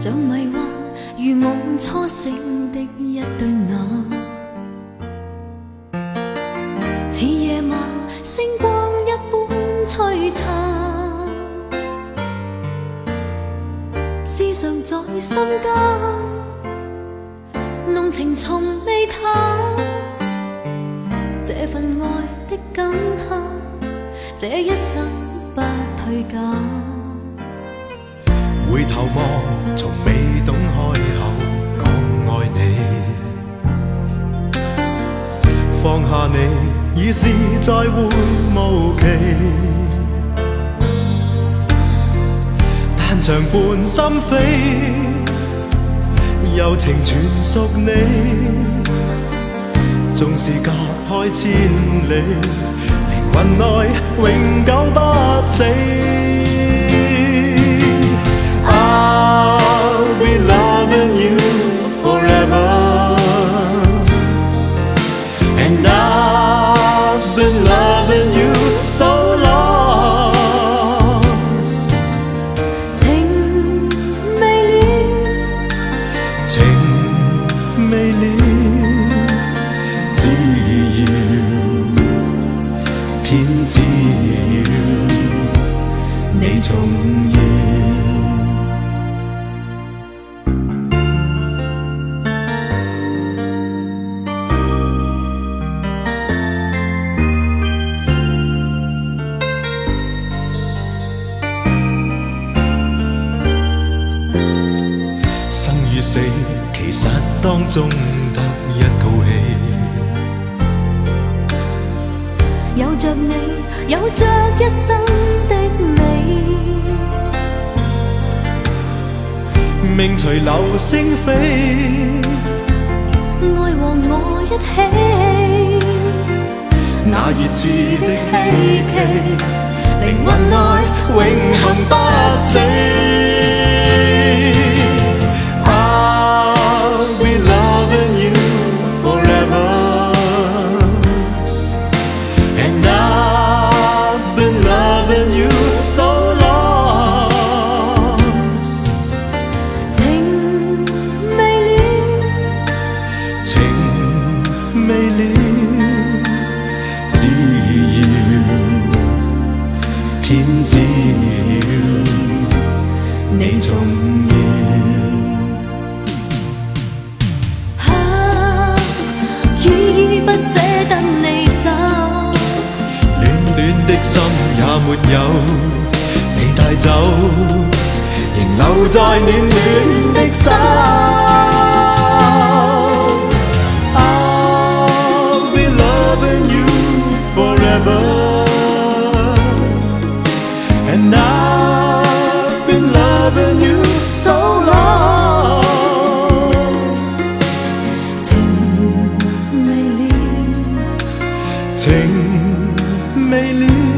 像迷幻，如梦初醒的一对眼，似夜晚星光一般璀璨。思想在心间，浓情从未淡。这份爱的感叹，这一生不退减。回头望。从未懂开口讲爱你，放下你已是再会无期，但长伴心扉，柔情全属你。纵是隔开千里，灵魂内永久不死。未了，只要天知道，你重要。死，其实当中得一套戏。有着你，有着一生的美。命随流星飞，爱和我一起，那热炽的希冀，灵魂爱永恒不死。沒有被帶走，仍留在暖暖的手。I'll be loving you forever, and I've been loving you so long。情未了，情未了。